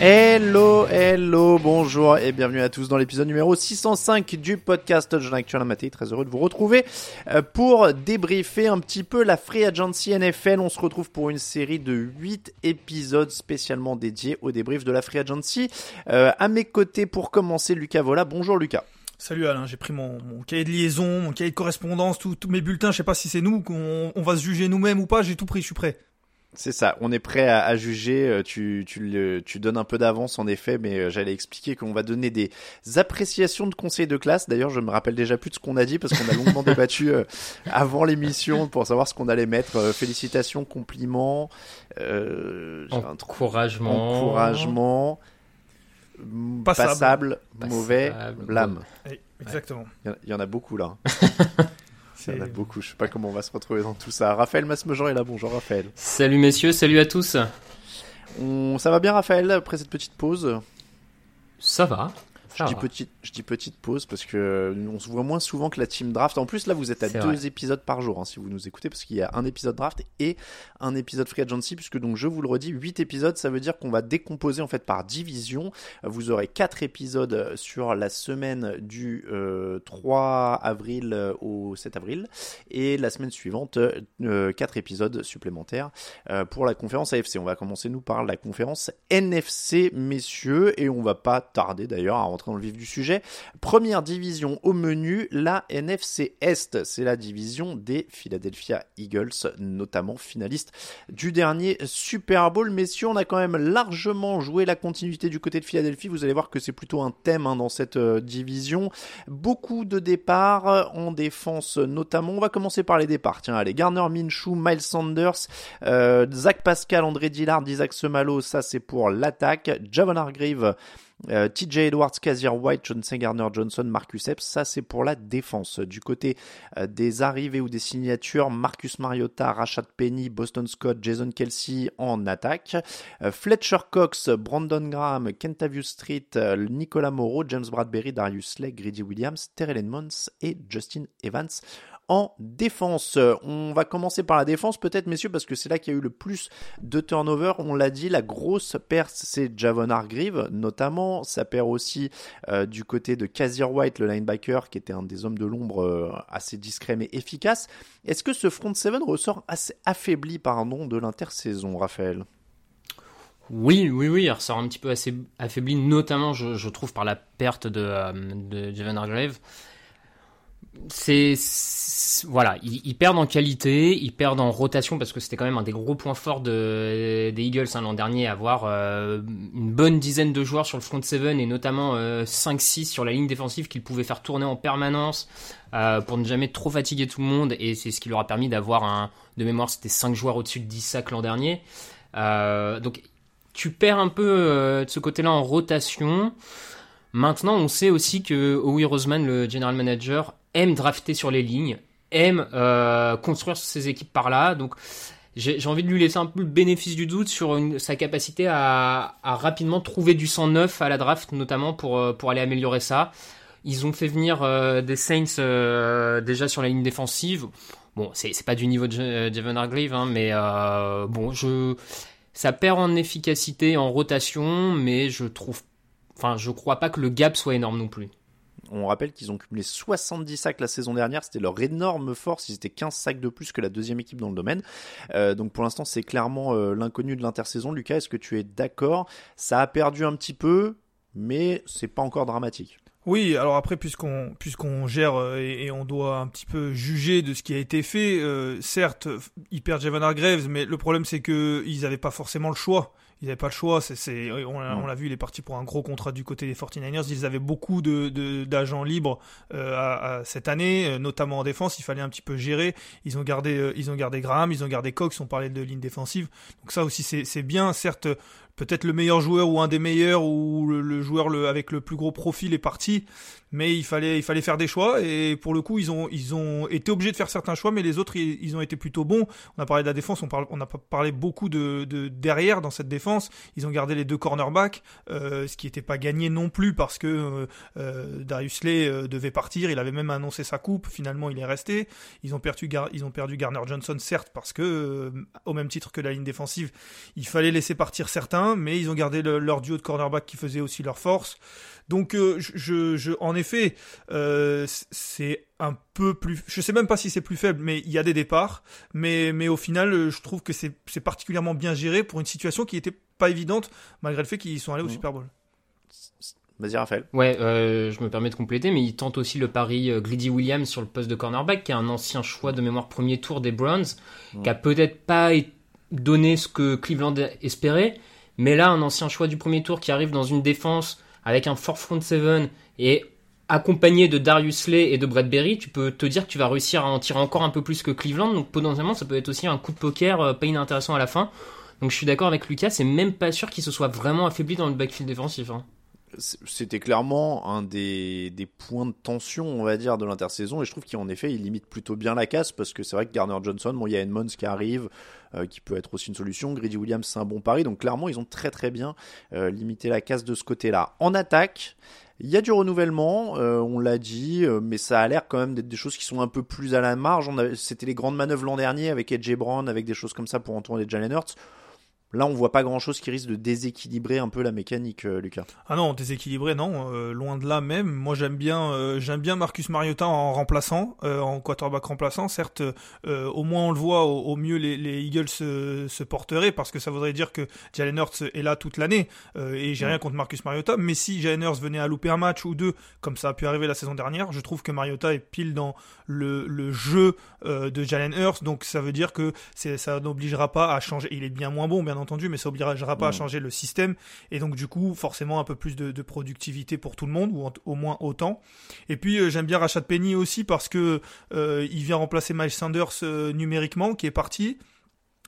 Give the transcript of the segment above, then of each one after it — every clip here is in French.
Hello, hello, bonjour et bienvenue à tous dans l'épisode numéro 605 du podcast John Actuel Maté. Très heureux de vous retrouver euh, pour débriefer un petit peu la Free Agency NFL. On se retrouve pour une série de 8 épisodes spécialement dédiés au débrief de la Free Agency. Euh, à mes côtés pour commencer, Lucas Vola. Bonjour Lucas. Salut Alain, j'ai pris mon, mon, cahier de liaison, mon cahier de correspondance, tous mes bulletins. Je sais pas si c'est nous qu'on on va se juger nous-mêmes ou pas. J'ai tout pris, je suis prêt. C'est ça, on est prêt à, à juger, euh, tu, tu, le, tu donnes un peu d'avance en effet, mais euh, j'allais expliquer qu'on va donner des appréciations de conseils de classe. D'ailleurs, je me rappelle déjà plus de ce qu'on a dit parce qu'on a longuement débattu euh, avant l'émission pour savoir ce qu'on allait mettre. félicitations, compliments, encouragement, encouragement passable, passable, mauvais, blâme. Exactement. Il y, y en a beaucoup là. Il y en a beaucoup, je sais pas comment on va se retrouver dans tout ça. Raphaël Masmejean est là, bonjour Raphaël. Salut messieurs, salut à tous. On... Ça va bien Raphaël après cette petite pause? Ça va. Je dis, petite, je dis petite pause parce que on se voit moins souvent que la team draft. En plus, là, vous êtes à deux vrai. épisodes par jour hein, si vous nous écoutez, parce qu'il y a un épisode draft et un épisode free agency, puisque donc je vous le redis, 8 épisodes, ça veut dire qu'on va décomposer en fait par division. Vous aurez quatre épisodes sur la semaine du euh, 3 avril au 7 avril et la semaine suivante, euh, quatre épisodes supplémentaires euh, pour la conférence AFC. On va commencer nous par la conférence NFC, messieurs, et on va pas tarder d'ailleurs à rentrer dans le vif du sujet. Première division au menu, la NFC Est. C'est la division des Philadelphia Eagles, notamment finaliste du dernier Super Bowl. Messieurs, on a quand même largement joué la continuité du côté de Philadelphie. Vous allez voir que c'est plutôt un thème hein, dans cette euh, division. Beaucoup de départs en défense, notamment. On va commencer par les départs. Tiens, allez, Garner Minshew, Miles Sanders, euh, Zach Pascal, André Dillard, Isaac Semalo, ça c'est pour l'attaque. Javon Hargrave, euh, TJ Edwards, Kazir White, Johnson Garner Johnson, Marcus Epps, ça c'est pour la défense. Du côté euh, des arrivées ou des signatures, Marcus Mariota, Rashad Penny, Boston Scott, Jason Kelsey en attaque. Euh, Fletcher Cox, Brandon Graham, Kentavious Street, Nicolas Moreau, James Bradbury, Darius Slay, Grady Williams, Terrell Edmonds et Justin Evans en défense. On va commencer par la défense peut-être messieurs parce que c'est là qu'il y a eu le plus de turnover. On l'a dit, la grosse perte c'est Javon Hargreave notamment. Ça perd aussi euh, du côté de Kazir White, le linebacker qui était un des hommes de l'ombre euh, assez discret mais efficace. Est-ce que ce front seven ressort assez affaibli pardon de l'intersaison Raphaël? Oui, oui, oui, il ressort un petit peu assez affaibli, notamment je, je trouve par la perte de, euh, de Javon Hargrave c'est voilà, ils, perdent en qualité, ils perdent en rotation parce que c'était quand même un des gros points forts de, des Eagles hein, l'an dernier, avoir euh, une bonne dizaine de joueurs sur le front seven et notamment euh, 5-6 sur la ligne défensive qu'ils pouvaient faire tourner en permanence euh, pour ne jamais trop fatiguer tout le monde et c'est ce qui leur a permis d'avoir de mémoire c'était 5 joueurs au-dessus de 10 sacs l'an dernier. Euh, donc tu perds un peu de ce côté-là en rotation. Maintenant, on sait aussi que Howie Roseman, le general manager, aime drafter sur les lignes, aime euh, construire ses équipes par là. Donc, j'ai envie de lui laisser un peu le bénéfice du doute sur une, sa capacité à, à, rapidement trouver du sang neuf à la draft, notamment pour, euh, pour aller améliorer ça. Ils ont fait venir euh, des Saints euh, déjà sur la ligne défensive. Bon, c'est pas du niveau de Javon Hargrave, hein, mais bon, je ça perd en efficacité, en rotation, mais je trouve, enfin, je crois pas que le gap soit énorme non plus. On rappelle qu'ils ont cumulé 70 sacs la saison dernière, c'était leur énorme force, ils étaient 15 sacs de plus que la deuxième équipe dans le domaine. Euh, donc pour l'instant c'est clairement euh, l'inconnu de l'intersaison. Lucas, est-ce que tu es d'accord? Ça a perdu un petit peu, mais c'est pas encore dramatique. Oui, alors après, puisqu'on gère euh, et, on doit un petit peu juger de ce qui a été fait, certes, ils perdent Javan Hargraves, mais le problème c'est que ils n'avaient pas forcément le choix ils n'avaient pas le choix. C'est, on, l'a vu, il est parti pour un gros contrat du côté des 49ers. Ils avaient beaucoup de, d'agents libres euh, à, cette année, euh, notamment en défense. Il fallait un petit peu gérer. Ils ont gardé, euh, ils ont gardé Graham, ils ont gardé Cox. On parlait de ligne défensive. Donc ça aussi, c'est bien. Certes, peut-être le meilleur joueur ou un des meilleurs ou le, joueur le, avec le plus gros profil est parti, mais il fallait il fallait faire des choix et pour le coup ils ont ils ont été obligés de faire certains choix, mais les autres ils, ont été plutôt bons. On a parlé de la défense, on parle on a parlé beaucoup de, de derrière dans cette défense. Ils ont gardé les deux cornerbacks, euh, ce qui n'était pas gagné non plus parce que euh, euh Darius Lay euh, devait partir. Il avait même annoncé sa coupe. Finalement il est resté. Ils ont perdu ils ont perdu Garner Johnson certes parce que au même titre que la ligne défensive, il fallait laisser partir certains mais ils ont gardé leur duo de cornerback qui faisait aussi leur force. Donc, euh, je, je, en effet, euh, c'est un peu plus. Je sais même pas si c'est plus faible, mais il y a des départs. Mais, mais au final, euh, je trouve que c'est particulièrement bien géré pour une situation qui n'était pas évidente, malgré le fait qu'ils sont allés au Super Bowl. Vas-y, Raphaël. Ouais, je me permets de compléter, mais ils tentent aussi le pari Greedy Williams sur le poste de cornerback, qui est un ancien choix de mémoire premier tour des Browns, qui a peut-être pas donné ce que Cleveland espérait, mais là, un ancien choix du premier tour qui arrive dans une défense avec un fort front seven et accompagné de Darius Lay et de Bradbury, tu peux te dire que tu vas réussir à en tirer encore un peu plus que Cleveland. Donc potentiellement, ça peut être aussi un coup de poker euh, pas inintéressant à la fin. Donc je suis d'accord avec Lucas, c'est même pas sûr qu'il se soit vraiment affaibli dans le backfield défensif. Hein c'était clairement un des, points de tension, on va dire, de l'intersaison. Et je trouve qu'en effet, il limite plutôt bien la casse parce que c'est vrai que Garner Johnson, bon, il y a Edmonds qui arrive, euh, qui peut être aussi une solution. Grady Williams, c'est un bon pari. Donc clairement, ils ont très très bien euh, limité la casse de ce côté-là. En attaque, il y a du renouvellement, euh, on l'a dit, mais ça a l'air quand même d'être des choses qui sont un peu plus à la marge. C'était les grandes manœuvres l'an dernier avec Edge Brown, avec des choses comme ça pour entourer les Jalen Hurts. Là, on voit pas grand chose qui risque de déséquilibrer un peu la mécanique, euh, Lucas. Ah non, déséquilibrer, non, euh, loin de là même. Moi, j'aime bien, euh, j'aime bien Marcus Mariota en remplaçant, en quarterback remplaçant. Certes, au moins on le voit, au, mieux les, les Eagles se, se, porteraient parce que ça voudrait dire que Jalen Hurts est là toute l'année. et j'ai rien contre Marcus Mariota, mais si Jalen Hurts venait à louper un match ou deux, comme ça a pu arriver la saison dernière, je trouve que Mariota est pile dans le, le jeu de Jalen Hurts. Donc ça veut dire que ça n'obligera pas à changer. Il est bien moins bon, bien entendu, mais ça obligera pas à changer le système. Et donc, du coup, forcément, un peu plus de, productivité pour tout le monde, ou au moins autant. Et puis, euh, j'aime bien Rachat Penny aussi parce que euh, il vient remplacer Miles Sanders euh, numériquement, qui est parti.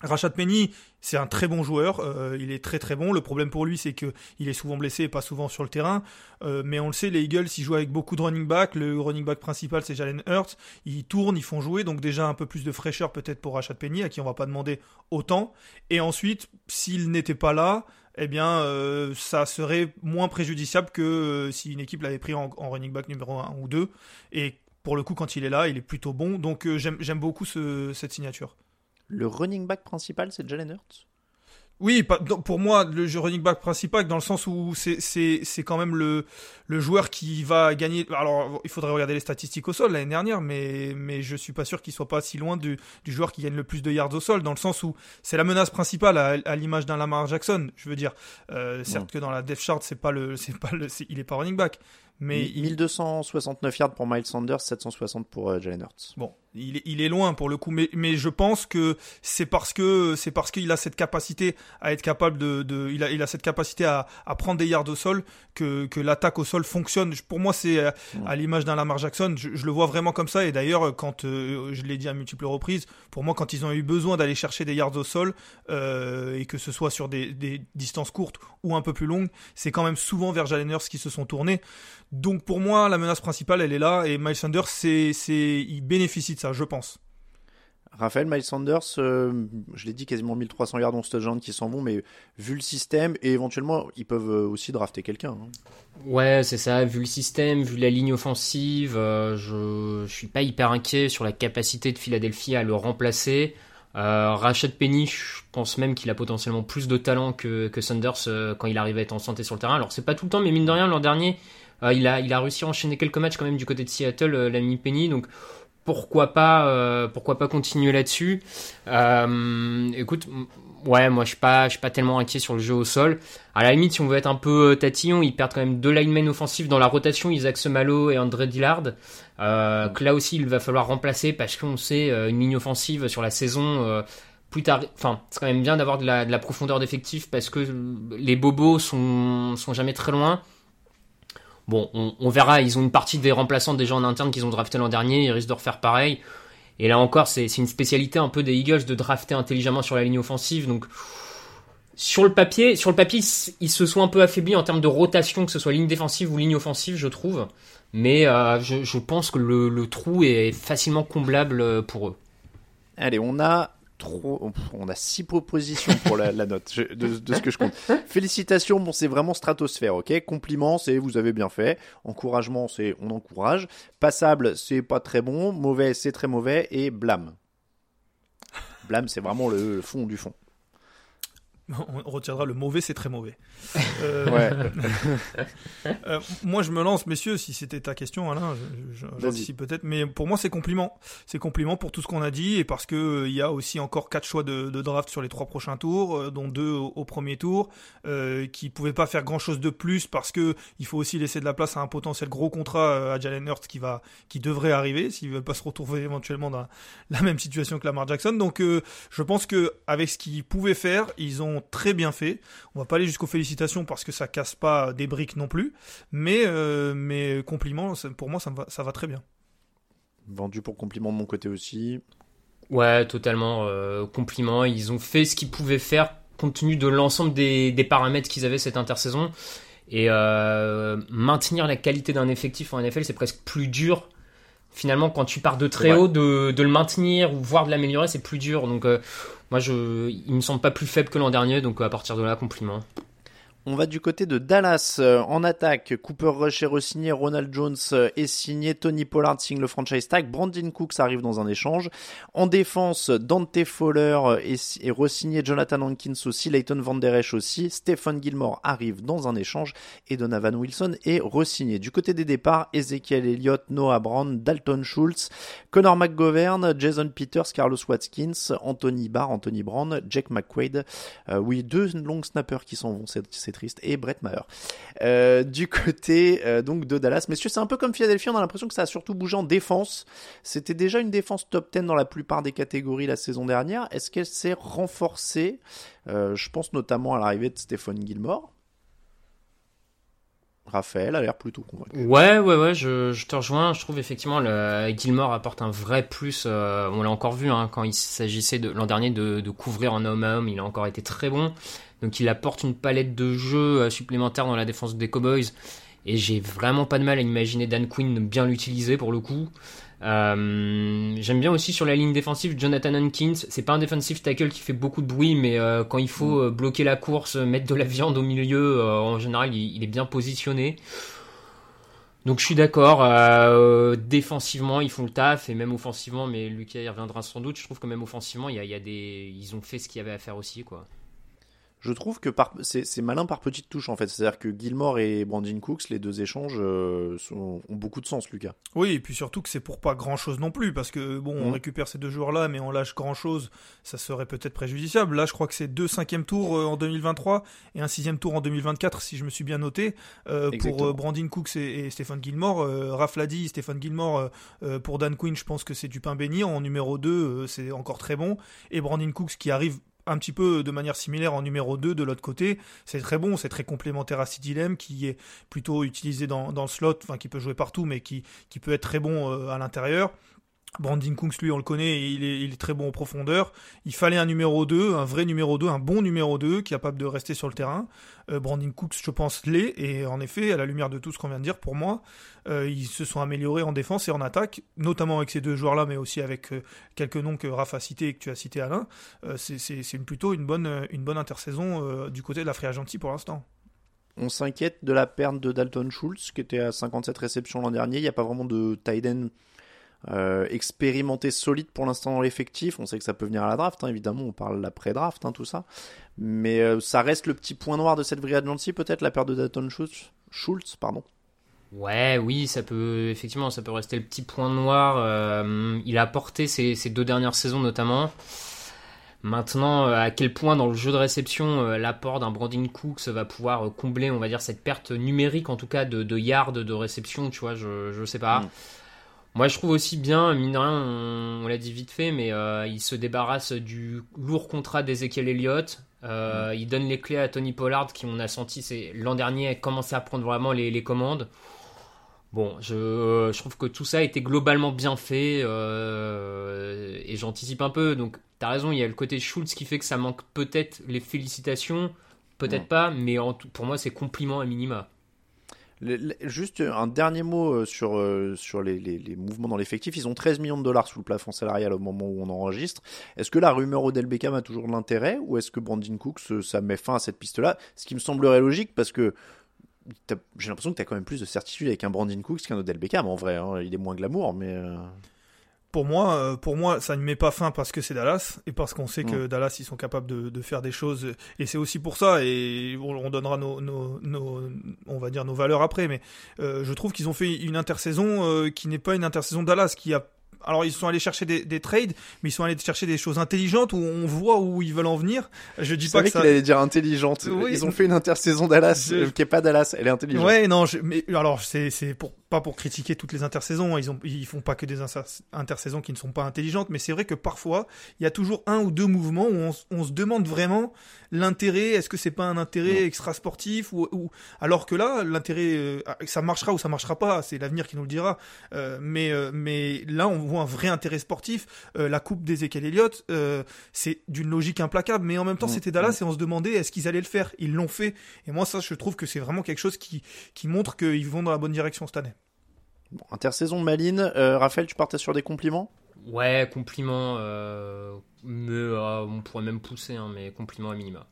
Rachat Penny, c'est un très bon joueur, euh, il est très très bon. Le problème pour lui, c'est que il est souvent blessé et pas souvent sur le terrain. Euh, mais on le sait, les Eagles, ils jouent avec beaucoup de running back. Le running back principal, c'est Jalen Hurts. Ils tournent, ils font jouer, donc déjà un peu plus de fraîcheur peut-être pour Rachat Penny, à qui on va pas demander autant. Et ensuite, s'il n'était pas là, eh bien, euh, ça serait moins préjudiciable que si une équipe l'avait pris en, running back numéro 1 ou 2. Et pour le coup, quand il est là, il est plutôt bon. Donc j'aime beaucoup cette signature. Le running back principal, c'est Jalen Hurts? Oui, pour moi, le running back principal, dans le sens où c'est quand même le, le joueur qui va gagner. Alors, il faudrait regarder les statistiques au sol l'année dernière, mais, mais je suis pas sûr qu'il soit pas si loin du, du joueur qui gagne le plus de yards au sol, dans le sens où c'est la menace principale à, l'image d'un Lamar Jackson. Je veux dire, euh, certes que dans la depth chart, c'est pas le, c'est pas le, il est pas running back, mais 1269 yards pour Miles Sanders, 760 pour euh, Jalen Hurts. Bon, il est, il est loin pour le coup, mais, mais je pense que c'est parce que c'est parce qu'il a cette capacité à être capable de, de il, a, il a cette capacité à, à prendre des yards au sol que, que l'attaque au sol fonctionne. Pour moi, c'est euh, à, l'image d'un Lamar Jackson, je, le vois vraiment comme ça. Et d'ailleurs, quand euh, je l'ai dit à multiples reprises, pour moi, quand ils ont eu besoin d'aller chercher des yards au sol euh, et que ce soit sur des, des distances courtes ou un peu plus longues, c'est quand même souvent vers Jalen Hurts qui se sont tournés. Donc pour moi, la menace principale, elle est là, et Miles Sanders, c'est, c'est, il bénéficie de ça, je pense. Raphaël, Miles Sanders, euh, je l'ai dit, quasiment 1300 yards en touchdown qui s'en vont, mais vu le système, et éventuellement, ils peuvent euh, aussi drafter quelqu'un. hein. Ouais, c'est ça. Vu le système, vu la ligne offensive, euh, je, je suis pas hyper inquiet sur la capacité de Philadelphie à le remplacer. Euh, Rashad Penny, je pense même qu'il a potentiellement plus de talent que, que Sanders euh, quand il arrive à être en santé sur le terrain. Alors c'est pas tout le temps, mais mine de rien, l'an dernier, euh, il a il a réussi à enchaîner quelques matchs quand même du côté de Seattle, euh, l'ami Penny. Donc pourquoi pas euh, pourquoi pas continuer là-dessus. Euh, écoute, ouais, moi je suis pas je suis pas tellement inquiet sur le jeu au sol. À la limite, si on veut être un peu euh, tatillon, ils perdent quand même deux linemen offensifs dans la rotation, Isaac Semalo et André Dillard. Euh, que là aussi, il va falloir remplacer parce qu'on sait euh, une ligne offensive sur la saison. euh, plus tard, enfin, c'est quand même bien d'avoir de la, de la profondeur d'effectif parce que les bobos sont, sont jamais très loin. Bon, on, verra. Ils ont une partie des remplaçants déjà en interne qu'ils ont drafté l'an dernier. Ils risquent de refaire pareil. Et là encore, c'est une spécialité un peu des Eagles de drafter intelligemment sur la ligne offensive. Donc, sur le papier, sur le papier, ils- se sont un peu affaiblis en termes de rotation, que ce soit ligne défensive ou ligne offensive, je trouve. Mais euh, je, pense que le, le trou est facilement comblable euh, pour eux. Allez, on a on a six propositions pour la, note de, ce que je compte. Félicitations, bon c'est vraiment stratosphère, ok? Compliments, c'est vous avez bien fait. Encouragement, c'est on encourage. Passable, c'est pas très bon. Mauvais, c'est très mauvais. Et blâme. Blâme, c'est vraiment le fond du fond. On retiendra le mauvais, c'est très mauvais. Euh. Euh, moi, je me lance, messieurs, si c'était ta question, Alain, j'anticipe peut-être, mais pour moi, c'est compliment. C'est compliment pour tout ce qu'on a dit et parce que euh, il y a aussi encore quatre choix de, de draft sur les trois prochains tours, euh, dont deux au, au premier tour, euh, qui pouvaient pas faire grand-chose de plus parce que il faut aussi laisser de la place à un potentiel gros contrat euh, à Jalen Hurts qui va, qui devrait arriver s'il veut pas se retrouver éventuellement dans la même situation que Lamar Jackson. Donc, euh, je pense que avec ce qu'ils pouvaient faire, ils ont très bien fait. On va pas aller jusqu'aux félicitations parce que ça casse pas des briques non plus, mais euh, mais compliments, ça- pour moi ça me va, ça va très bien. Vendu pour compliment de mon côté aussi. Ouais, totalement. Euh, compliment. Ils ont fait ce qu'ils pouvaient faire compte tenu de l'ensemble des, des paramètres qu'ils avaient cette intersaison. Et euh, maintenir la qualité d'un effectif en NFL, c'est presque plus dur. Finalement, quand tu pars de très haut, de, de le maintenir ou voire de l'améliorer, c'est plus dur. Donc, euh, moi, je, il me semble pas plus faible que l'an dernier. Donc, à partir de là, compliment. On va du côté de Dallas euh, en attaque. Cooper Rush est re-signé, Ronald Jones euh, est signé, Tony Pollard signe le franchise tag, Brandon Cooks arrive dans un échange. En défense, Dante Fowler euh, est, est re-signé, Jonathan Hankins aussi, Leighton Van Der Esch aussi, Stephen Gilmore arrive dans un échange et Donovan Wilson est re-signé. Du côté des départs, Ezekiel Elliott, Noah Brown, Dalton Schultz, Connor McGovern, Jason Peters, Carlos Watkins, Anthony Barr, Anthony Brown, Jack McQuaid. Oui, deux longs snappers qui s'en vont, triste. Et Brett Maher. Euh, du côté euh, donc de Dallas, messieurs, c'est un peu comme Philadelphie, on a l'impression que ça a surtout bougé en défense. C'était déjà une défense top 10 dans la plupart des catégories la saison dernière. Est-ce qu'elle s'est renforcée? Euh, Je pense notamment à l'arrivée de Stephen Gilmore. Raphaël a l'air plutôt convaincu. Ouais, ouais, ouais, je, te rejoins. Je trouve effectivement le Gilmore apporte un vrai plus. on l'a encore vu hein, quand il s'agissait de l'an dernier de, de couvrir en homme à homme. Il a encore été très bon. Donc il apporte une palette de jeux euh, supplémentaires dans la défense des Cowboys. Et j'ai vraiment pas de mal à imaginer Dan Quinn bien l'utiliser pour le coup. Euh, J'aime bien aussi sur la ligne défensive Jonathan Hankins. C'est pas un defensive tackle qui fait beaucoup de bruit, mais euh, quand il faut euh, bloquer la course, mettre de la viande au milieu, en général, il, il est bien positionné. Donc je suis d'accord. défensivement, ils font le taf et même offensivement, mais Lucas y reviendra sans doute. Je trouve que même offensivement, il y a, il y a des, ils ont fait ce qu'il y avait à faire aussi, quoi. Je trouve que par... c'est malin par petites touches en fait. C'est-à-dire que Gilmore et Brandon Cooks, les deux échanges euh, sont- ont beaucoup de sens, Lucas. Oui, et puis surtout que c'est pour pas grand chose non plus, parce que bon, on Mhm. récupère ces deux joueurs-là, mais on lâche grand chose, ça serait peut-être préjudiciable. Là, je crois que c'est deux cinquièmes tours euh, en 2023 et un sixième tour en 2024, si je me suis bien noté, euh, pour Brandon Cooks et, et Stéphane Gilmore. Raph l'a dit, Stéphane Gilmore, pour Dan Quinn, je pense que c'est du pain béni. En numéro 2, euh, c'est encore très bon. Et Brandon Cooks qui arrive un petit peu de manière similaire en numéro 2 de l'autre côté, c'est très bon, c'est très complémentaire à Sid Dilem qui est plutôt utilisé dans, le slot, enfin qui peut jouer partout mais qui, qui peut être très bon euh, à l'intérieur. Brandon Cooks, lui, on le connaît, il est, il est très bon en profondeur. Il fallait un numéro 2, un vrai numéro 2, un bon numéro 2, capable de rester sur le terrain. Euh, Brandon Cooks, je pense, l'est. Et en effet, à la lumière de tout ce qu'on vient de dire, pour moi, euh, ils se sont améliorés en défense et en attaque, notamment avec ces deux joueurs-là, mais aussi avec euh, quelques noms que Rafa a cités et que tu as cité Alain. Euh, c'est plutôt une bonne, une bonne intersaison du côté de la Free pour l'instant. On s'inquiète de la perte de Dalton Schultz, qui était à 57 réceptions l'an dernier. Il n'y a pas vraiment de tight euh, expérimenté solide pour l'instant dans l'effectif. On sait que ça peut venir à la draft, hein, évidemment, on parle l'après-draft, hein, tout ça. Mais euh, ça reste le petit point noir de cette Free Agency, peut-être, la perte de Dalton Schultz. Schultz pardon. Ouais, oui, ça peut effectivement, ça peut rester le petit point noir. Euh, il a apporté ces, ces deux dernières saisons notamment. Maintenant, à quel point dans le jeu de réception, l'apport d'un Brandon Cooks va pouvoir combler, on va dire, cette perte numérique, en tout cas, de, de yards de réception, tu vois, je, je sais pas. Mm. Moi, je trouve aussi bien, mine de rien, on, on l'a dit vite fait, mais euh, il se débarrasse du lourd contrat d'Ezekiel Elliott. Euh, Il donne les clés à Tony Pollard, qui on a senti c'est l'an dernier a commencé à prendre vraiment les, les commandes. Bon, je, je trouve que tout ça a été globalement bien fait euh, et j'anticipe un peu. Donc, t'as raison, il y a le côté Schultz qui fait que ça manque peut-être les félicitations, peut-être pas, mais en pour moi, c'est compliment à minima. Juste un dernier mot euh, sur, euh, sur les, mouvements dans l'effectif. Ils ont 13 millions de dollars sous le plafond salarial au moment où on enregistre. Est-ce que la rumeur Odell Beckham a toujours de l'intérêt ou est-ce que Brandon Cooks, euh, ça met fin à cette piste-là? Ce qui me semblerait logique parce que j'ai l'impression que tu as quand même plus de certitude avec un Brandon Cooks qu'un Odell Beckham en vrai. hein. Il est moins glamour, mais. Pour moi, euh, pour moi, ça ne met pas fin parce que c'est Dallas et parce qu'on sait que. Dallas ils sont capables de, de faire des choses et c'est aussi pour ça et on, on donnera nos, nos, nos- on va dire nos valeurs après. Mais euh, je trouve qu'ils ont fait une intersaison euh, qui n'est pas une intersaison Dallas qui a alors ils sont allés chercher des, des trades, mais ils sont allés chercher des choses intelligentes où on voit où ils veulent en venir. Je dis Je pas que ça. qu'il allait dire intelligente. Oui. Ils ont fait une intersaison Dallas Je- euh, qui est pas Dallas, elle est intelligente. Ouais, non, je- mais alors c'est c'est pour pas pour critiquer toutes les intersaisons, ils ont ils font pas que des inter- intersaisons qui ne sont pas intelligentes, mais c'est vrai que parfois il y a toujours un ou deux mouvements où on, se demande vraiment l'intérêt, est-ce que c'est pas un intérêt extra sportif ou, ou alors que là l'intérêt euh, ça marchera ou ça marchera pas, c'est l'avenir qui nous le dira. Euh, mais mais là on voit un vrai intérêt sportif. Euh, la coupe d'Ezekiel Elliott, euh, c'est d'une logique implacable, mais en même temps Mm, c'était Dallas et on se demandait est-ce qu'ils allaient le faire? Ils l'ont fait et moi ça je trouve que c'est vraiment quelque chose qui qui montre qu'ils vont dans la bonne direction cette année. Bon, intersaison maline. Euh, Raphaël, tu partais sur des compliments? Ouais, compliment, euh, mais euh, on pourrait même pousser, hein, mais compliment à minima.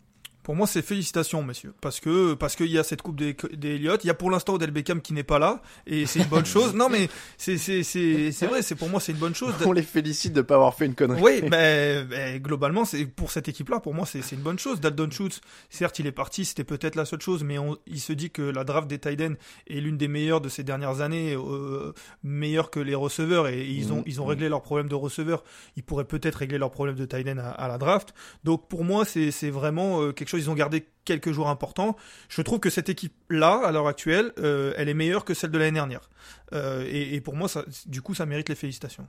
Pour moi, c'est félicitations, messieurs, parce que parce qu'il y a cette coupe des, des Elliott. Il y a pour l'instant Odell Beckham qui n'est pas là, et c'est une bonne chose. Non, mais c'est c'est c'est c'est vrai. C'est pour moi, c'est une bonne chose. On les félicite de pas avoir fait une connerie. Oui, mais, mais globalement, c'est pour cette équipe-là, pour moi, c'est c'est une bonne chose. Dalton Schultz, certes, il est parti, c'était peut-être la seule chose, mais on, il se dit que la draft des Tiden est l'une des meilleures de ces dernières années, euh, meilleure que les receveurs, et ils ont Mhm. ils ont réglé leurs problèmes de receveurs. Ils pourraient peut-être régler leurs problèmes de Tiden à, à la draft. Donc pour moi, c'est c'est vraiment euh, quelque chose. Ils ont gardé quelques jours importants. Je trouve que cette équipe-là, à l'heure actuelle, euh, elle est meilleure que celle de l'année dernière. Euh, et, pour moi, du coup, ça mérite les félicitations.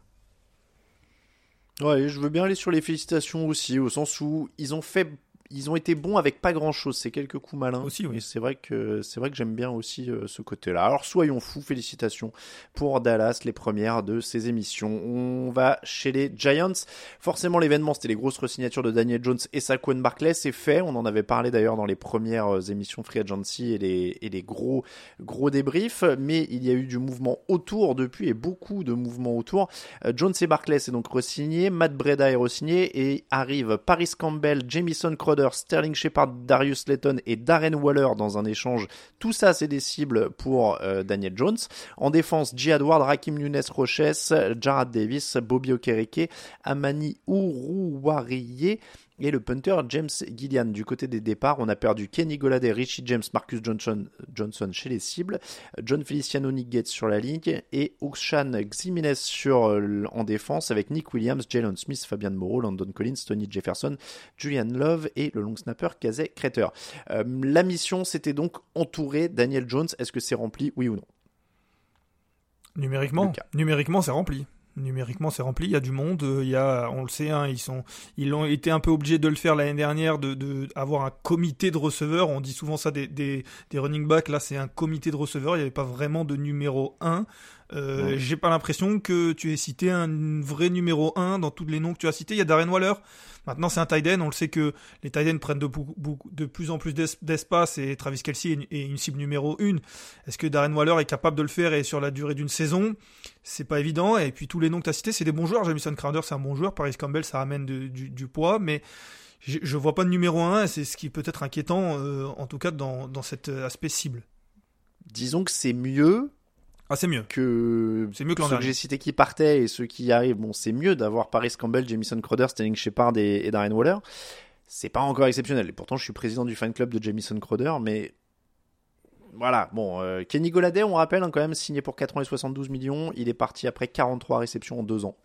Ouais, je veux bien aller sur les félicitations aussi, au sens où ils ont fait, ils ont été bons avec pas grand chose. C'est quelques coups malins. Aussi, oui. C'est vrai que c'est vrai que j'aime bien aussi euh, ce côté-là. Alors soyons fous, félicitations pour Dallas, les premières de ces émissions. On va chez les Giants. Forcément, l'événement c'était les grosses resignatures de Daniel Jones et Saquon Barkley. C'est fait. On en avait parlé d'ailleurs dans les premières euh, émissions Free Agency et les et les gros gros débriefs. Mais il y a eu du mouvement autour depuis et beaucoup de mouvements autour. Euh, Jones et Barclay c'est donc re-signé, Matt Breda est re-signé et arrive Paris Campbell, Jamison Crowder, Sterling Shepard, Darius Layton et Darren Waller dans un échange. Tout ça c'est des cibles pour euh, Daniel Jones. En défense, J. Edward, Rakim Nunes Roches, Jarrad Davis, Bobby Okereke, Amani Uruwariye et le punter James Gillian. Du côté des départs, on a perdu Kenny Goladay, Richie James, Marcus Johnson, Johnson chez les cibles, John Feliciano, Nick Gates sur la ligne et Okshan Ximenez sur, euh, en défense avec Nick Williams, Jalen Smith, Fabian Moreau, Landon Collins, Tony Jefferson, Julian Love et le long snapper Kazay Crater. Euh, la mission, c'était donc entourer Daniel Jones. Est-ce que c'est rempli, oui ou non? Numériquement, numériquement, c'est rempli. Numériquement, c'est rempli. Il y a du monde. euh, Il y a, on le sait, hein, ils sont, ils ont été un peu obligés de le faire l'année dernière, de, avoir un comité de receveurs. On dit souvent ça des, des, des running backs. Là, c'est un comité de receveurs. Il n'y avait pas vraiment de numéro 1. Euh, J'ai pas l'impression que tu aies cité un vrai numéro 1 dans tous les noms que tu as cités. Il y a Darren Waller. Maintenant, c'est un tight end. On le sait que les tight ends prennent de, plus en plus d'es- d'espace et Travis Kelsey est une, cible numéro 1. Est-ce que Darren Waller est capable de le faire et sur la durée d'une saison? C'est pas évident. Et puis tous les noms que tu as cités, c'est des bons joueurs. Jamison Crowder, c'est un bon joueur. Paris Campbell, ça ramène de- du, du poids. Mais je, je vois pas de numéro 1 et c'est ce qui peut être inquiétant, euh, en tout cas dans, dans cet euh, aspect cible. Disons que c'est mieux Ah, c'est mieux. que C'est mieux que l'an ceux que j'ai cités qui partaient et ceux qui y arrivent. Bon, c'est mieux d'avoir Paris Campbell, Jamison Crowder, Sterling Shepard et, et Darren Waller. C'est pas encore exceptionnel. Et pourtant, je suis président du fan club de Jamison Crowder, mais voilà. Bon, euh, Kenny Goladay, on rappelle, hein, quand même signé pour 4 ans et 72 millions. Il est parti après 43 réceptions en 2 ans.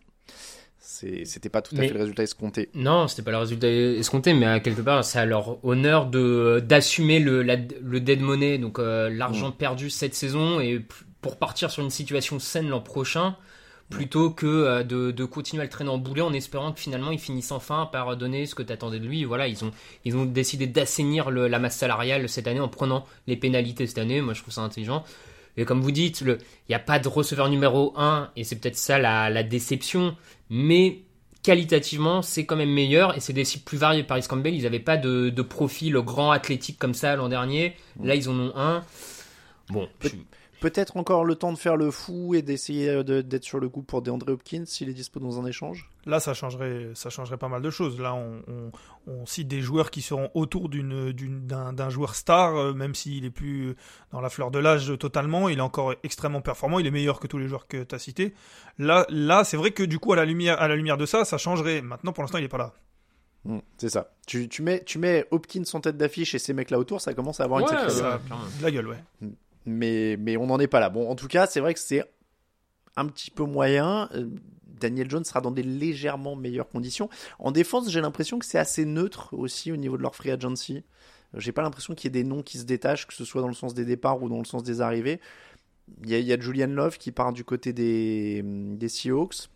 C'était pas tout à Mais- fait le résultat escompté. Non, c'était pas le résultat escompté, mais à quelque part, c'est à leur honneur de d'assumer le, la- le dead money, donc euh, l'argent perdu cette saison, et pour partir sur une situation saine l'an prochain, plutôt que euh, de, de continuer à le traîner en boulet en espérant que finalement il finisse enfin par donner ce que t'attendais de lui. Voilà, ils ont ils ont décidé d'assainir la masse salariale cette année en prenant les pénalités cette année. Moi, je trouve ça intelligent. Et comme vous dites, il n'y a pas de receveur numéro 1, et c'est peut-être ça la, la déception, mais qualitativement, c'est quand même meilleur, et c'est des cibles plus variées. Paris Campbell, ils n'avaient pas de, de profil grand athlétique comme ça l'an dernier. Là, ils en ont un. Bon, je- Peut-être encore le temps de faire le fou et d'essayer euh, de- d'être sur le coup pour DeAndre Hopkins s'il est dispo dans un échange. Là, ça changerait, ça changerait pas mal de choses. Là, on, on- on cite des joueurs qui seront autour d'un d'un joueur star, euh, même s'il est plus dans la fleur de l'âge totalement. Il est encore extrêmement performant. Il est meilleur que tous les joueurs que tu as cités. Là, là c'est vrai que du coup, à la, lumière, à la lumière de ça, ça changerait. Maintenant, pour l'instant, il est pas là. Hmm, c'est ça. Tu, tu mets, tu mets Hopkins en tête d'affiche et ces mecs là autour, ça commence à avoir une Ouais, sacrée. Ça, de la gueule, ouais. Mais, mais on n'en est pas là. Bon, en tout cas, c'est vrai que c'est un petit peu moyen. Euh, Daniel Jones sera dans des légèrement meilleures conditions. En défense, j'ai l'impression que c'est assez neutre aussi au niveau de leur free agency. Euh, J'ai pas l'impression qu'il y ait des noms qui se détachent, que ce soit dans le sens des départs ou dans le sens des arrivées. Il y a, il y a Julian Love qui part du côté des, des Seahawks.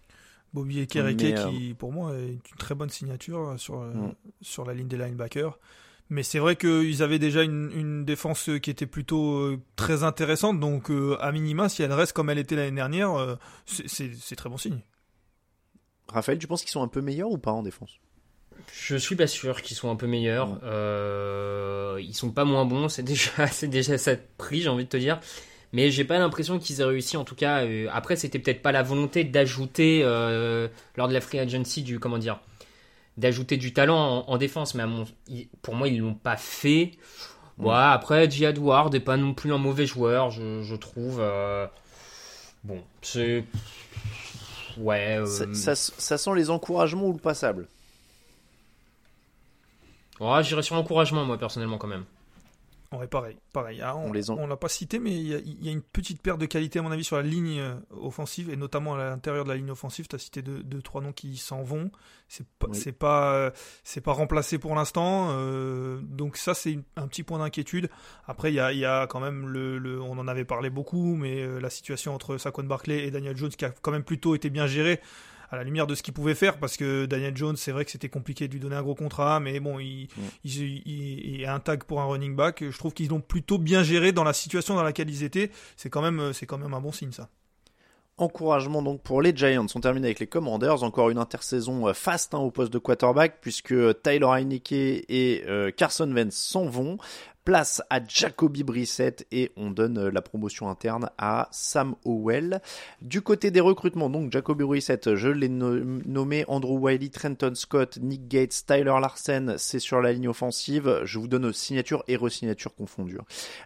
Bobby Ekereke euh, qui, pour moi, est une très bonne signature sur, euh, Mm. sur la ligne des linebackers. Mais c'est vrai qu'ils avaient déjà une, une défense qui était plutôt euh, très intéressante. Donc, euh, à minima, si elle reste comme elle était l'année dernière, euh, c'est- très bon signe. Raphaël, tu penses qu'ils sont un peu meilleurs ou pas en défense? Je suis pas sûr qu'ils soient un peu meilleurs. Ouais. Euh, ils sont pas moins bons, c'est déjà, c'est déjà ça de prix, j'ai envie de te dire. Mais j'ai pas l'impression qu'ils aient réussi. En tout cas, euh, après, c'était peut-être pas la volonté d'ajouter euh, lors de la free agency du comment dire, d'ajouter du talent en, en défense. Mais à mon- il- pour moi, ils l'ont pas fait. Ouais, après, Jihad Ward est pas non plus un mauvais joueur, je, je trouve. euh, Bon, c'est ouais. euh, ça, ça- ça sent les encouragements ou le passable? Ouais, j'irais sur encouragement, moi personnellement quand même. Ouais, pareil. pareil. Ah, on On les en- on l'a pas cité, mais il y, a, il y a une petite perte de qualité, à mon avis, sur la ligne euh, offensive, et notamment à l'intérieur de la ligne offensive. Tu as cité deux, deux, trois noms qui s'en vont. C'est pas, Oui. c'est pas, euh, c'est pas remplacé pour l'instant. euh, donc, ça, c'est un petit point d'inquiétude. Après, il y a, il y a quand même, le, le- on en avait parlé beaucoup, mais la situation entre Saquon Barclay et Daniel Jones, qui a quand même plutôt été bien gérée à la lumière de ce qu'il pouvait faire, parce que Daniel Jones, c'est vrai que c'était compliqué de lui donner un gros contrat, mais bon, il, il, il- il est un tag pour un running back. Je trouve qu'ils l'ont plutôt bien géré dans la situation dans laquelle ils étaient. C'est quand même, c'est quand même un bon signe, ça. Encouragement donc pour les Giants. On termine avec les Commanders. Encore une intersaison euh, faste hein, au poste de quarterback puisque Tyler Heineke et euh, Carson Wentz s'en vont. Place à Jacoby Brissett et on donne euh, la promotion interne à Sam Howell. Du côté des recrutements, donc Jacoby Brissett, je l'ai no- nommé Andrew Wiley, Trenton Scott, Nick Gates, Tyler Larsen, c'est sur la ligne offensive. Je vous donne signature et re-signature confondues.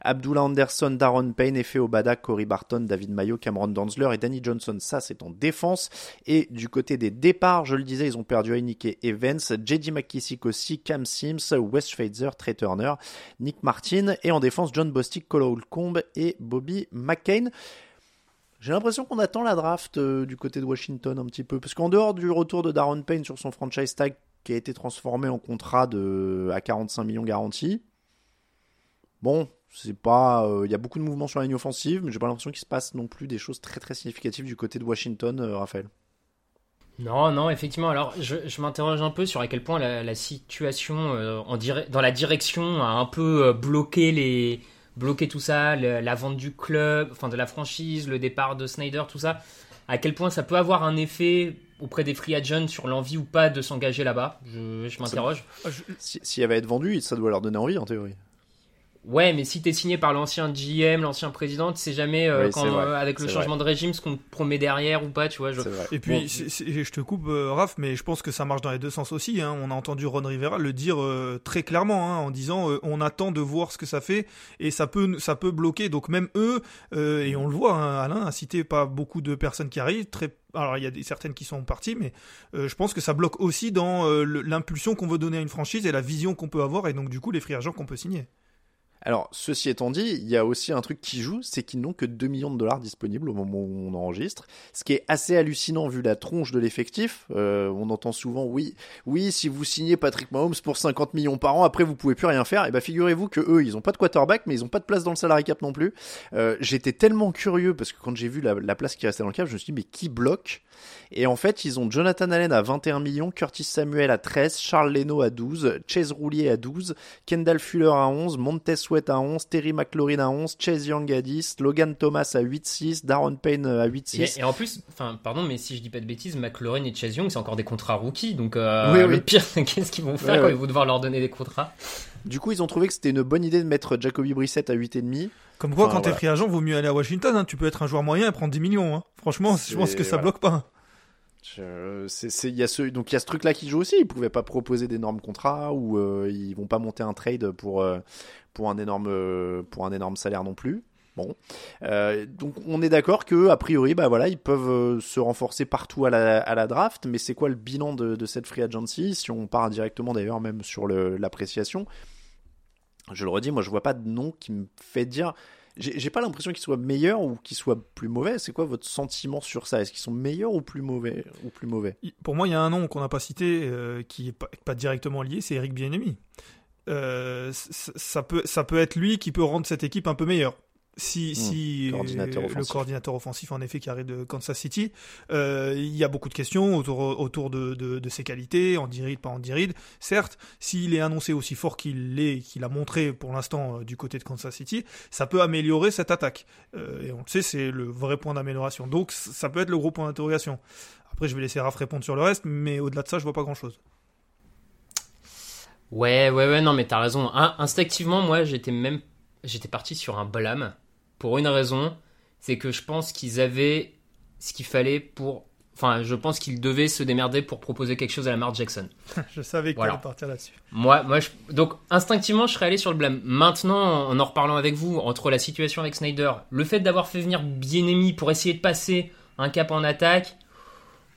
Abdullah Anderson, Darren Payne, Efe Obada, Corey Barton, David Mayo, Cameron Danzler et Danny Johnson. Ça, c'est en défense. Et du côté des départs, je le disais, ils ont perdu Heineke et Vance, JD McKissick aussi, Cam Sims, Wes Schweitzer, Trey Turner, Nick Martin. Et en défense, John Bostic, Cole Holcomb et Bobby McCain. J'ai l'impression qu'on attend la draft euh, du côté de Washington un petit peu. Parce qu'en dehors du retour de Darren Payne sur son franchise tag qui a été transformé en contrat de, à 45 millions garantis, bon, c'est pas. Il y a beaucoup de mouvements sur la ligne offensive, mais j'ai pas l'impression qu'il se passe non plus des choses très très significatives du côté de Washington, euh, Raphaël. Non, non, effectivement. Alors, je, je m'interroge un peu sur à quel point la, la situation euh, en dans la direction a un peu euh, bloqué les tout ça, le- la vente du club, enfin de la franchise, le départ de Snyder, tout ça, à quel point ça peut avoir un effet auprès des free agents sur l'envie ou pas de s'engager là-bas? Je, je m'interroge. Ah, je- Si- S'il y avait à être vendu, ça doit leur donner envie en théorie. Ouais, mais si t'es signé par l'ancien GM, l'ancien président, tu sais jamais euh, Oui, quand, euh, avec le changement de régime ce qu'on te promet derrière ou pas, tu vois. Je... C'est vrai. Et puis, Bon, je te coupe, euh, Raph, mais je pense que ça marche dans les deux sens aussi. hein. On a entendu Ron Rivera le dire euh, très clairement, hein, en disant euh, on attend de voir ce que ça fait et ça peut, ça peut bloquer. Donc même eux, euh, et on le voit, hein, Alain a cité pas beaucoup de personnes qui arrivent. Très, alors il y a des, certaines qui sont parties, mais euh, je pense que ça bloque aussi dans euh, l'impulsion qu'on veut donner à une franchise et la vision qu'on peut avoir et donc du coup les free agents qu'on peut signer. Alors, ceci étant dit, il y a aussi un truc qui joue, c'est qu'ils n'ont que 2 millions de dollars disponibles au moment où on enregistre, ce qui est assez hallucinant vu la tronche de l'effectif. Euh, on entend souvent, oui, oui, si vous signez Patrick Mahomes pour 50 millions par an, après vous pouvez plus rien faire. Et ben figurez-vous que eux, ils ont pas de quarterback, mais ils ont pas de place dans le salary cap non plus. Euh, J'étais tellement curieux parce que quand j'ai vu la place qui restait dans le cap, je me suis dit mais qui bloque Et en fait, ils ont Jonathan Allen à 21 millions, Curtis Samuel à 13, Charles Leno à 12, Chase Roulier à 12, Kendall Fuller à 11, Montez Sweat à 11, Terry McLaurin à 11, Chase Young à 10, Logan Thomas à 8-6, Darren Payne à 8-6. Et, et en plus, enfin, pardon, mais si je dis pas de bêtises, McLaurin et Chase Young, c'est encore des contrats rookies. Donc, euh, Oui, le oui. pire, qu'est-ce qu'ils vont faire Ouais, quand ouais. ils vont devoir leur donner des contrats? Du coup, ils ont trouvé que c'était une bonne idée de mettre Jacoby Brissett à 8,5. Comme quoi, Enfin, quand t'es voilà. free agent, vaut mieux aller à Washington. hein. Tu peux être un joueur moyen et prendre 10 millions. hein. Franchement, je pense que ça voilà. bloque pas. Je- c'est- c'est- y a ce, donc il y a ce truc-là qui joue aussi. Ils pouvaient pas proposer d'énormes contrats ou euh, ils vont pas monter un trade pour euh, pour un énorme euh, pour un énorme salaire non plus. Bon, Euh, donc on est d'accord que a priori, bah voilà, ils peuvent se renforcer partout à la, à la draft. Mais c'est quoi le bilan de, cette free agency? Si on part directement d'ailleurs même sur l'appréciation, je le redis, moi je vois pas de nom qui me fait dire. J'ai pas l'impression qu'ils soient meilleurs ou qu'ils soient plus mauvais. C'est quoi votre sentiment sur ça? Est-ce qu'ils sont meilleurs ou plus mauvais ou plus mauvais? Pour moi, il y a un nom qu'on n'a pas cité, euh, qui est pas, directement lié, c'est Eric Bieniemy. Euh, ça peut, ça peut être lui qui peut rendre cette équipe un peu meilleure. Si, si Hmm, coordinateur euh, le coordinateur offensif en effet qui arrive de Kansas City, euh, il y a beaucoup de questions autour, autour de, de, de ses qualités, en diride, pas en diride. Certes, s'il est annoncé aussi fort qu'il l'est, qu'il a montré pour l'instant euh, du côté de Kansas City, ça peut améliorer cette attaque. Euh, et on le sait, c'est le vrai point d'amélioration. Donc ça peut être le gros point d'interrogation. Après, je vais laisser Raph répondre sur le reste, mais au-delà de ça, je vois pas grand-chose. Ouais, ouais, ouais, non, mais t'as raison. In- instinctivement, moi, j'étais même, j'étais parti sur un blâme pour une raison, c'est que je pense qu'ils avaient ce qu'il fallait pour, enfin, je pense qu'ils devaient se démerder pour proposer quelque chose à Lamar Jackson. je savais que Voilà. t'allais partir là-dessus. Moi, moi, je- donc instinctivement, je serais allé sur le blâme. Maintenant, en en reparlant avec vous, entre la situation avec Snyder, le fait d'avoir fait venir Bienemi pour essayer de passer un cap en attaque,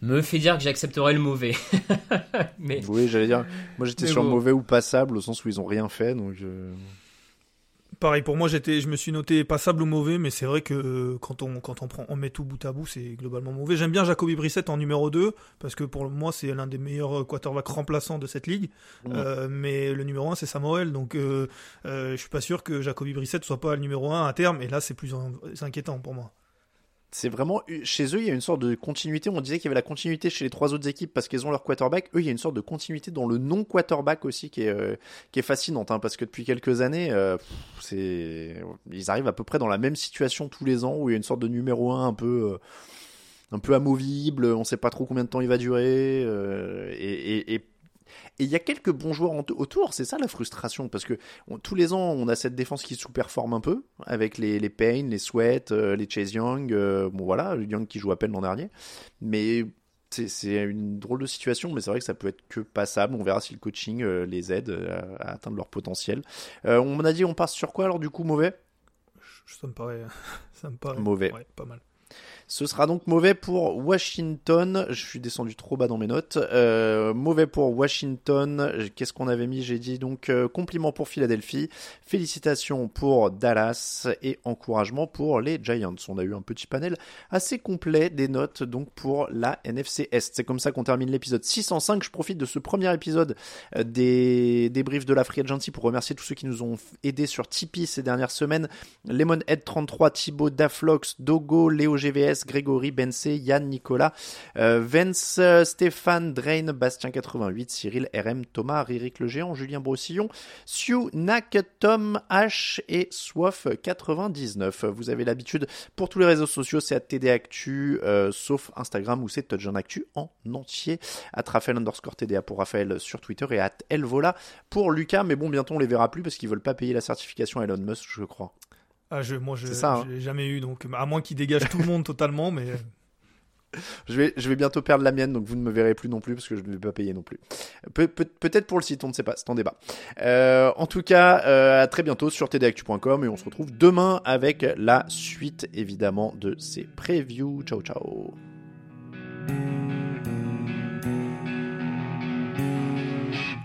me fait dire que j'accepterais le mauvais. mais Oui, j'allais dire. Moi, j'étais sur bon. mauvais ou passable au sens où ils ont rien fait. Donc, euh, Pareil, pour moi, j'étais, je me suis noté passable ou mauvais, mais c'est vrai que euh, quand on, quand on prend, on met tout bout à bout, c'est globalement mauvais. J'aime bien Jacoby Brissett en numéro 2, parce que pour moi, c'est l'un des meilleurs euh, quarterbacks remplaçants de cette ligue. Euh, mais le numéro 1, c'est Samuel, donc euh, je suis pas sûr que Jacoby Brissett soit pas le numéro 1 à terme, et là, c'est plus in- inquiétant pour moi. C'est vraiment chez eux, il y a une sorte de continuité. On disait qu'il y avait la continuité chez les trois autres équipes parce qu'elles ont leur quarterback. Eux, il y a une sorte de continuité dans le non quarterback aussi qui est euh, qui est fascinante, hein, parce que depuis quelques années, euh, c'est ils arrivent à peu près dans la même situation tous les ans où il y a une sorte de numéro 1 un peu euh, un peu amovible, on sait pas trop combien de temps il va durer, et et il y a quelques bons joueurs en- autour, c'est ça la frustration, parce que on- tous les ans on a cette défense qui sous-performe un peu, avec les, les Payne, les Sweat, euh, les Chase Young, euh, bon voilà, Young qui joue à peine l'an dernier, mais c'est- une drôle de situation, mais c'est vrai que ça peut être que passable, on verra si le coaching euh, les aide à, atteindre leur potentiel. On m'a dit on passe sur quoi alors du coup mauvais? Ça me paraît, ça me paraît Mauvais. ouais, pas mal. Ce sera donc mauvais pour Washington. Je suis descendu trop bas dans mes notes. Euh, mauvais pour Washington. Qu'est-ce qu'on avait mis? J'ai dit donc euh, compliment pour Philadelphie, félicitations pour Dallas et encouragement pour les Giants. On a eu un petit panel assez complet des notes donc pour la NFC Est. C'est comme ça qu'on termine l'épisode 605. Je profite de ce premier épisode euh, des débriefs de la Free Agency pour remercier tous ceux qui nous ont aidés sur Tipeee ces dernières semaines. Lemonhead33, Thibaut, Daflox, Dogo, Léo GVS, Grégory, Bensé, Yann, Nicolas, euh, Vence, euh, Stéphane, Drain, Bastien 88, Cyril, RM, Thomas, Ririk le Géant, Julien Brossillon, Siu, Nak, Tom, H et Soif 99. Vous avez l'habitude pour tous les réseaux sociaux, c'est à TD Actu, euh, sauf Instagram où c'est Touch Actu en entier. À Raphaël underscore TDA pour Raphaël sur Twitter et à Elvola pour Lucas. Mais bon, bientôt on les verra plus parce qu'ils veulent pas payer la certification Elon Musk, je crois. Ah, je, moi, je, ça, hein. l'ai jamais eu, donc à moins qu'il dégage tout le monde totalement, mais. Je vais, je vais bientôt perdre la mienne, donc vous ne me verrez plus non plus parce que je ne vais pas payer non plus. Pe- peut- Peut-être pour le site, on ne sait pas, c'est en débat. Euh, en tout cas, euh, à très bientôt sur tdactu.com et on se retrouve demain avec la suite évidemment de ces previews. Ciao ciao.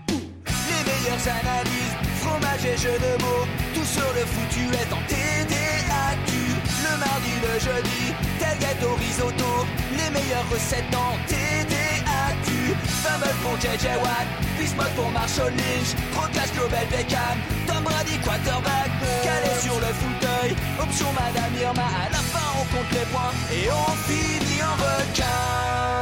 Les meilleures analyses, fromage et jeux de mots, sur le foutu est en TDAQ. Le mardi, le jeudi, tel gâteau risotto, les meilleures recettes en TDAQ. Fumble pour JJ Watt, Bismuth pour Marshall Lynch, Proclash Global Beckham, Tom Brady quarterback, calé sur le fauteuil, option Madame Irma, à la fin on compte les points et on finit en requin.